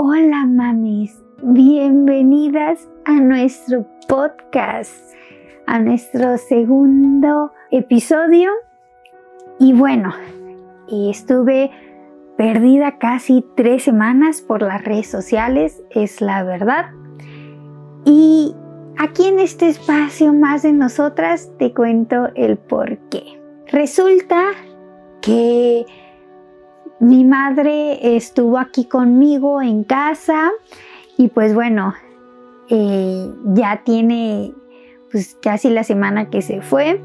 Hola mamis, bienvenidas a nuestro podcast, a nuestro segundo episodio. Y bueno, estuve perdida casi tres semanas por las redes sociales, es la verdad. Y aquí en este espacio más de nosotras te cuento el por qué. Resulta que mi madre estuvo aquí conmigo en casa y pues bueno, eh, ya tiene pues casi la semana que se fue,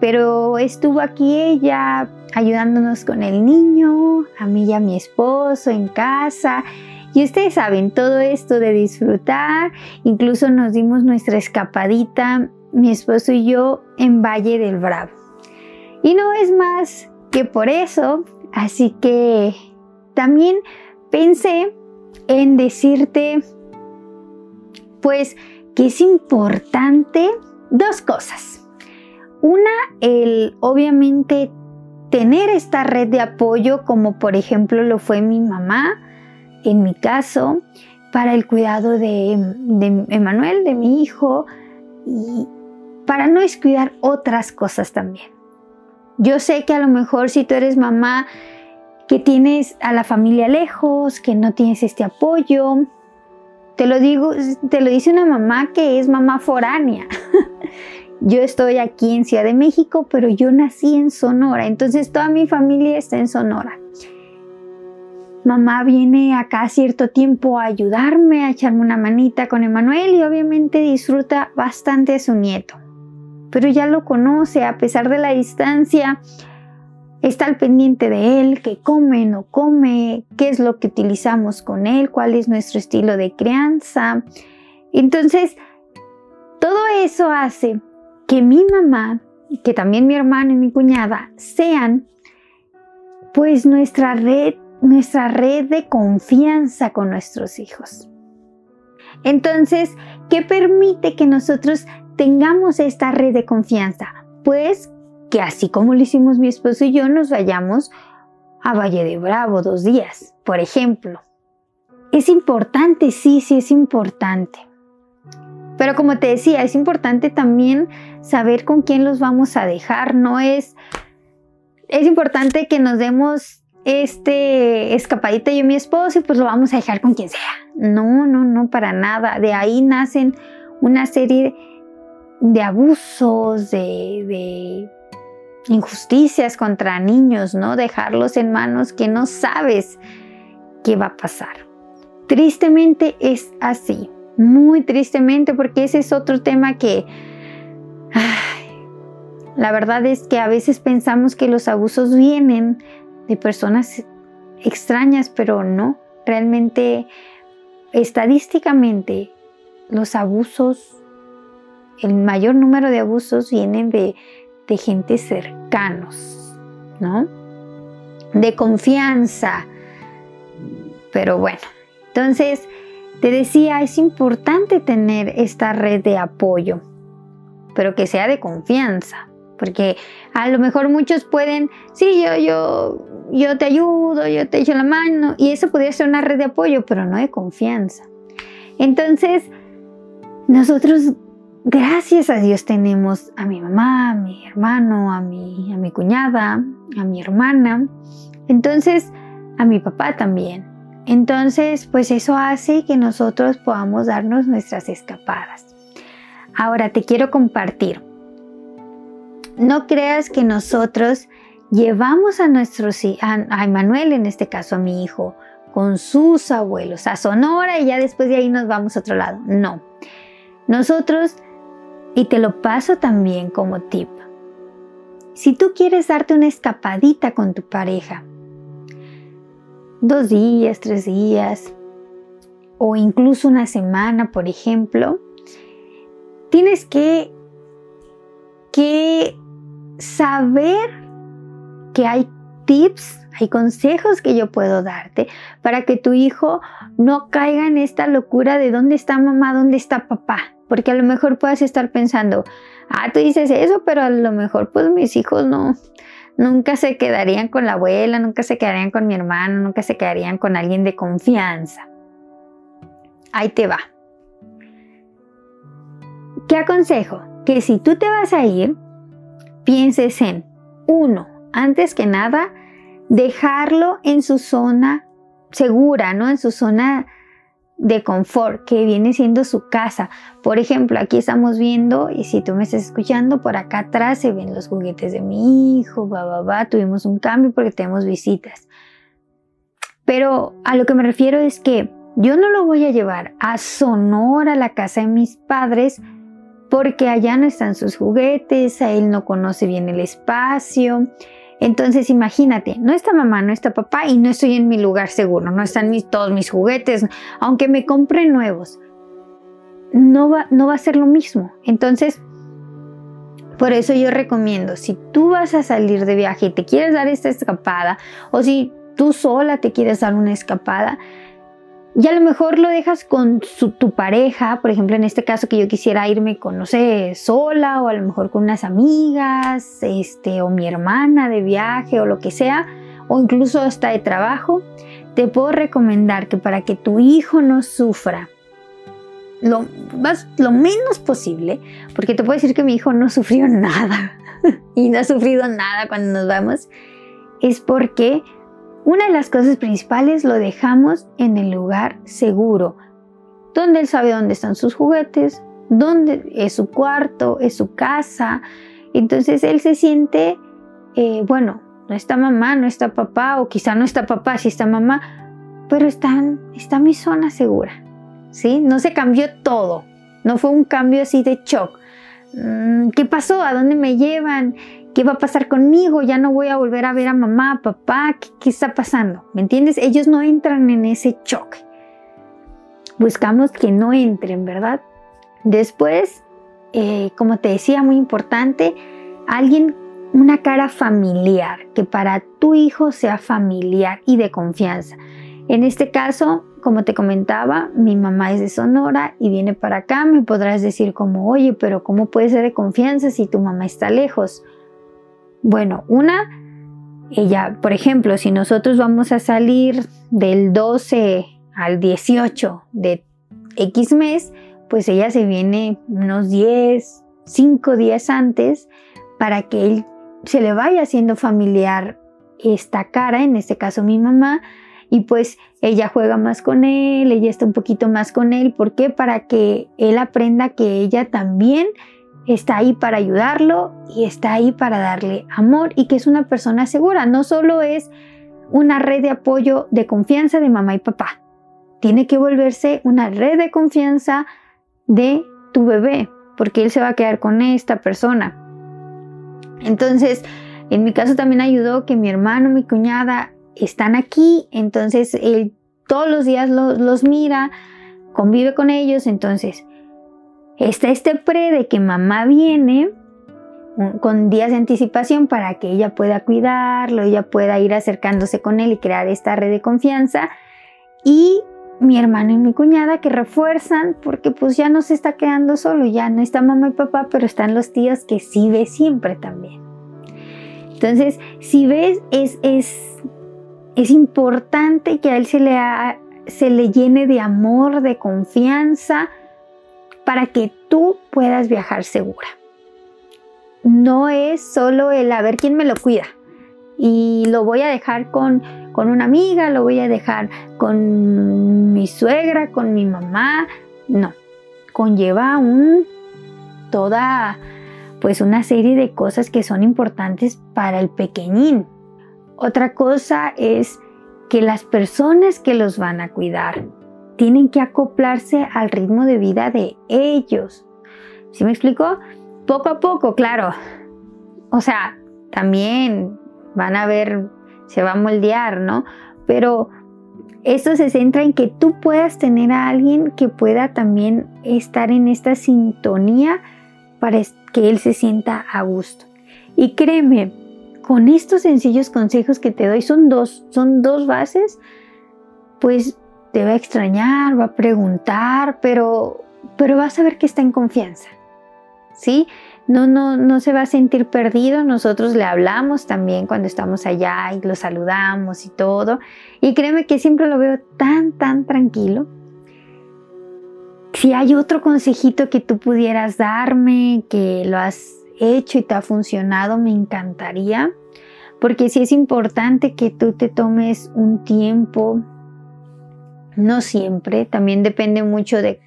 pero estuvo aquí ella ayudándonos con el niño, a mí y a mi esposo en casa. Y ustedes saben, todo esto de disfrutar, incluso nos dimos nuestra escapadita, mi esposo y yo, en Valle del Bravo. Y no es más que por eso Así que también pensé en decirte, pues, que es importante dos cosas. Una, el obviamente tener esta red de apoyo, como por ejemplo lo fue mi mamá, en mi caso, para el cuidado de, de Emanuel, de mi hijo, y para no descuidar otras cosas también. Yo sé que a lo mejor si tú eres mamá que tienes a la familia lejos, que no tienes este apoyo, te lo digo, te lo dice una mamá que es mamá foránea. yo estoy aquí en Ciudad de México, pero yo nací en Sonora, entonces toda mi familia está en Sonora. Mamá viene acá cierto tiempo a ayudarme, a echarme una manita con Emanuel y obviamente disfruta bastante a su nieto pero ya lo conoce a pesar de la distancia. Está al pendiente de él, qué come, no come, qué es lo que utilizamos con él, cuál es nuestro estilo de crianza. Entonces, todo eso hace que mi mamá, que también mi hermano y mi cuñada sean pues nuestra red, nuestra red de confianza con nuestros hijos. Entonces, ¿qué permite que nosotros tengamos esta red de confianza, pues que así como lo hicimos mi esposo y yo, nos vayamos a Valle de Bravo dos días, por ejemplo. Es importante, sí, sí es importante. Pero como te decía, es importante también saber con quién los vamos a dejar. No es. Es importante que nos demos este escapadita yo y mi esposo y pues lo vamos a dejar con quien sea. No, no, no, para nada. De ahí nacen una serie de abusos, de, injusticias contra niños, ¿no? Dejarlos en manos que no sabes qué va a pasar. Tristemente es así, muy tristemente, porque ese es otro tema que... la verdad es que a veces pensamos que los abusos vienen de personas extrañas, pero no. Realmente, estadísticamente, los abusos el mayor número de abusos vienen de, de gente cercanos, ¿no? De confianza. Pero bueno, entonces te decía, es importante tener esta red de apoyo, pero que sea de confianza, porque a lo mejor muchos pueden, sí, yo, yo, yo te ayudo, yo te echo la mano, y eso podría ser una red de apoyo, pero no de confianza. Entonces, nosotros gracias a Dios tenemos a mi mamá, a mi hermano, a mi, a mi cuñada, a mi hermana, entonces a mi papá también. Entonces, pues eso hace que nosotros podamos darnos nuestras escapadas. Ahora te quiero compartir. No creas que nosotros llevamos a nuestros a, a Emanuel, en este caso a mi hijo, con sus abuelos a Sonora y ya después de ahí nos vamos a otro lado. No. Nosotros y te lo paso también como tip. Si tú quieres darte una escapadita con tu pareja, dos días, tres días, o incluso una semana, por ejemplo, tienes que, que saber que hay tips, hay consejos que yo puedo darte para que tu hijo no caiga en esta locura de dónde está mamá, dónde está papá. Porque a lo mejor puedas estar pensando, ah, tú dices eso, pero a lo mejor pues mis hijos no, nunca se quedarían con la abuela, nunca se quedarían con mi hermano, nunca se quedarían con alguien de confianza. ahí te va. ¿Qué aconsejo? Que si tú te vas a ir, pienses en, uno, antes que nada, dejarlo en su zona segura, ¿no? En su zona de confort, que viene siendo su casa. Por ejemplo, aquí estamos viendo, y si tú me estás escuchando, por acá atrás se ven los juguetes de mi hijo, va, va, tuvimos un cambio porque tenemos visitas. Pero a lo que me refiero es que yo no lo voy a llevar a Sonora, a la casa de mis padres, porque allá no están sus juguetes, a él no conoce bien el espacio. Entonces imagínate, no está mamá, no está papá y no estoy en mi lugar seguro, no están todos mis juguetes, aunque me compre nuevos, no va, no va a ser lo mismo. Entonces, por eso yo recomiendo, si tú vas a salir de viaje y te quieres dar esta escapada, o si tú sola te quieres dar una escapada, y a lo mejor lo dejas con tu pareja, por ejemplo, en este caso que yo quisiera irme con, no sé, sola o a lo mejor con unas amigas, este, o mi hermana de viaje o lo que sea, o incluso hasta de trabajo, te puedo recomendar que para que tu hijo no sufra lo, lo menos posible, porque te puedo decir que mi hijo no sufrió nada y no ha sufrido nada cuando nos vamos, es porque una de las cosas principales lo dejamos en el lugar seguro, donde él sabe dónde están sus juguetes, dónde es su cuarto, es su casa. Entonces él se siente, eh, bueno, no está mamá, no está papá, o quizá no está papá, sí está mamá, pero está, está mi zona segura. ¿sí? No se cambió todo, no fue un cambio así de shock. Mm, ¿Qué pasó? ¿A dónde me llevan? ¿Qué va a pasar conmigo? Ya no voy a volver a ver a mamá, papá. ¿Qué, está pasando? ¿Me entiendes? Ellos no entran en ese choque. Buscamos que no entren, ¿verdad? Después, eh, como te decía, muy importante, alguien, una cara familiar, que para tu hijo sea familiar y de confianza. En este caso, como te comentaba, mi mamá es de Sonora y viene para acá. Me podrás decir como, oye, pero ¿cómo puede ser de confianza si tu mamá está lejos? Bueno, una, ella, por ejemplo, si nosotros vamos a salir del 12 al 18 de X mes, pues ella se viene unos 10, 5 días antes para que él se le vaya haciendo familiar esta cara, en este caso mi mamá, y pues ella juega más con él, ella está un poquito más con él, ¿por qué? Para que él aprenda que ella también está ahí para ayudarlo y está ahí para darle amor y que es una persona segura. No solo es una red de apoyo de confianza de mamá y papá, tiene que volverse una red de confianza de tu bebé, porque él se va a quedar con esta persona. Entonces, en mi caso también ayudó que mi hermano, mi cuñada están aquí, entonces él todos los días los, los mira, convive con ellos, entonces Está este pre de que mamá viene con días de anticipación para que ella pueda cuidarlo, ella pueda ir acercándose con él y crear esta red de confianza. Y mi hermano y mi cuñada que refuerzan porque pues ya no se está quedando solo, ya no está mamá y papá, pero están los tíos que sí ve siempre también. Entonces, si ves, es, es, es importante que a él se le, se le llene de amor, de confianza, para que tú puedas viajar segura. No es solo el a ver quién me lo cuida y lo voy a dejar con, con una amiga, lo voy a dejar con mi suegra, con mi mamá. No, conlleva un, toda pues una serie de cosas que son importantes para el pequeñín. Otra cosa es que las personas que los van a cuidar tienen que acoplarse al ritmo de vida de ellos. ¿Sí me explico? Poco a poco, claro. O sea, también van a ver, se va a moldear, ¿no? Pero esto se centra en que tú puedas tener a alguien que pueda también estar en esta sintonía para que él se sienta a gusto. Y créeme, con estos sencillos consejos que te doy, son dos, son dos bases, pues te va a extrañar, va a preguntar, pero, pero vas a ver que está en confianza. ¿Sí? No, no, no se va a sentir perdido. Nosotros le hablamos también cuando estamos allá y lo saludamos y todo. Y créeme que siempre lo veo tan, tan tranquilo. si hay otro consejito que tú pudieras darme, que lo has hecho y te ha funcionado, me encantaría. Porque sí es importante que tú te tomes un tiempo, no siempre, también depende mucho de,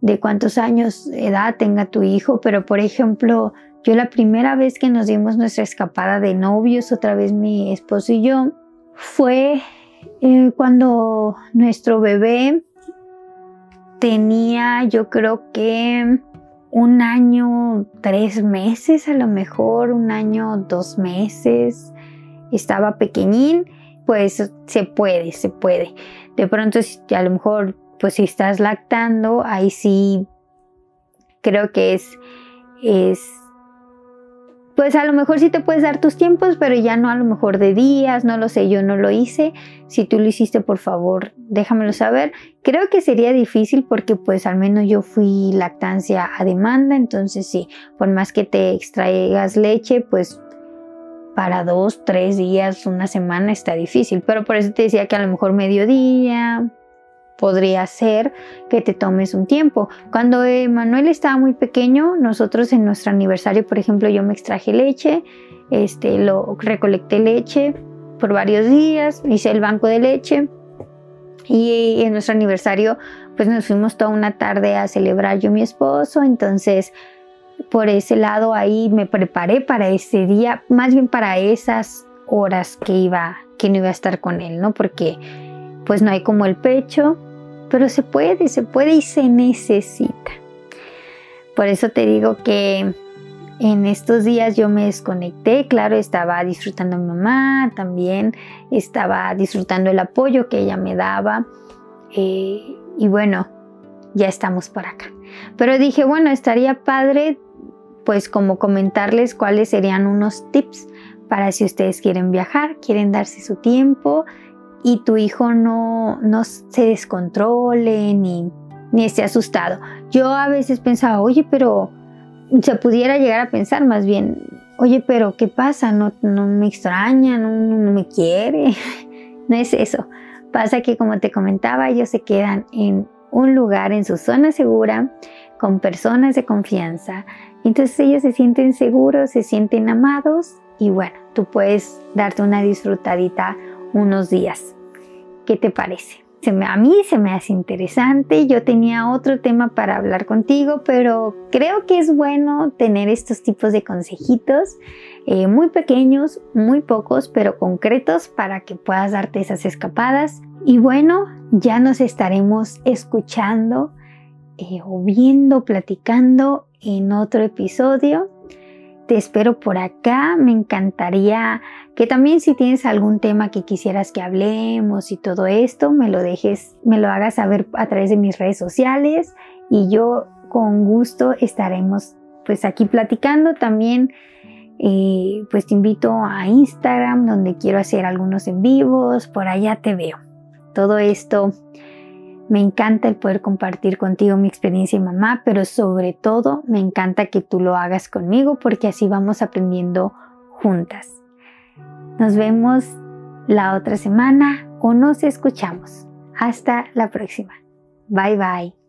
de cuántos años edad tenga tu hijo, pero por ejemplo, yo la primera vez que nos dimos nuestra escapada de novios, otra vez mi esposo y yo, fue eh, cuando nuestro bebé tenía yo creo que un año, tres meses, a lo mejor un año, dos meses, estaba pequeñín, pues se puede, se puede. De pronto, a lo mejor, pues si estás lactando, ahí sí creo que es, es pues a lo mejor sí te puedes dar tus tiempos, pero ya no a lo mejor de días, no lo sé, yo no lo hice. Si tú lo hiciste, por favor, déjamelo saber. Creo que sería difícil porque pues al menos yo fui lactancia a demanda, entonces sí, por más que te extraigas leche, pues para dos, tres días, una semana está difícil, pero por eso te decía que a lo mejor mediodía, podría ser que te tomes un tiempo. Cuando Manuel estaba muy pequeño, nosotros en nuestro aniversario, por ejemplo, yo me extraje leche, este, lo recolecté leche por varios días, hice el banco de leche y en nuestro aniversario pues nos fuimos toda una tarde a celebrar yo y mi esposo, entonces por ese lado ahí me preparé para ese día, más bien para esas horas que iba que no iba a estar con él, ¿no? Porque pues no hay como el pecho, pero se puede, se puede y se necesita. Por eso te digo que en estos días yo me desconecté, claro, estaba disfrutando a mi mamá, también estaba disfrutando el apoyo que ella me daba eh, y bueno, ya estamos por acá. Pero dije, bueno, estaría padre pues como comentarles cuáles serían unos tips para si ustedes quieren viajar, quieren darse su tiempo y tu hijo no, no se descontrole ni, ni esté asustado. Yo a veces pensaba, oye, pero se pudiera llegar a pensar más bien, oye, pero ¿qué pasa? No, no me extraña, no, no me quiere. no es eso. Pasa que como te comentaba, ellos se quedan en un lugar, en su zona segura, con personas de confianza. Entonces ellos se sienten seguros, se sienten amados y bueno, tú puedes darte una disfrutadita unos días. ¿Qué te parece? Se me, a mí se me hace interesante. Yo tenía otro tema para hablar contigo, pero creo que es bueno tener estos tipos de consejitos eh, muy pequeños, muy pocos, pero concretos para que puedas darte esas escapadas. Y bueno, ya nos estaremos escuchando eh, o viendo, platicando en otro episodio te espero por acá. Me encantaría que también si tienes algún tema que quisieras que hablemos y todo esto, me lo dejes, me lo hagas saber a través de mis redes sociales y yo con gusto estaremos pues aquí platicando también. Eh, pues te invito a Instagram donde quiero hacer algunos en vivos, por allá te veo. Todo esto me encanta el poder compartir contigo mi experiencia de mamá, pero sobre todo me encanta que tú lo hagas conmigo porque así vamos aprendiendo juntas. Nos vemos la otra semana o nos escuchamos. Hasta la próxima. Bye bye.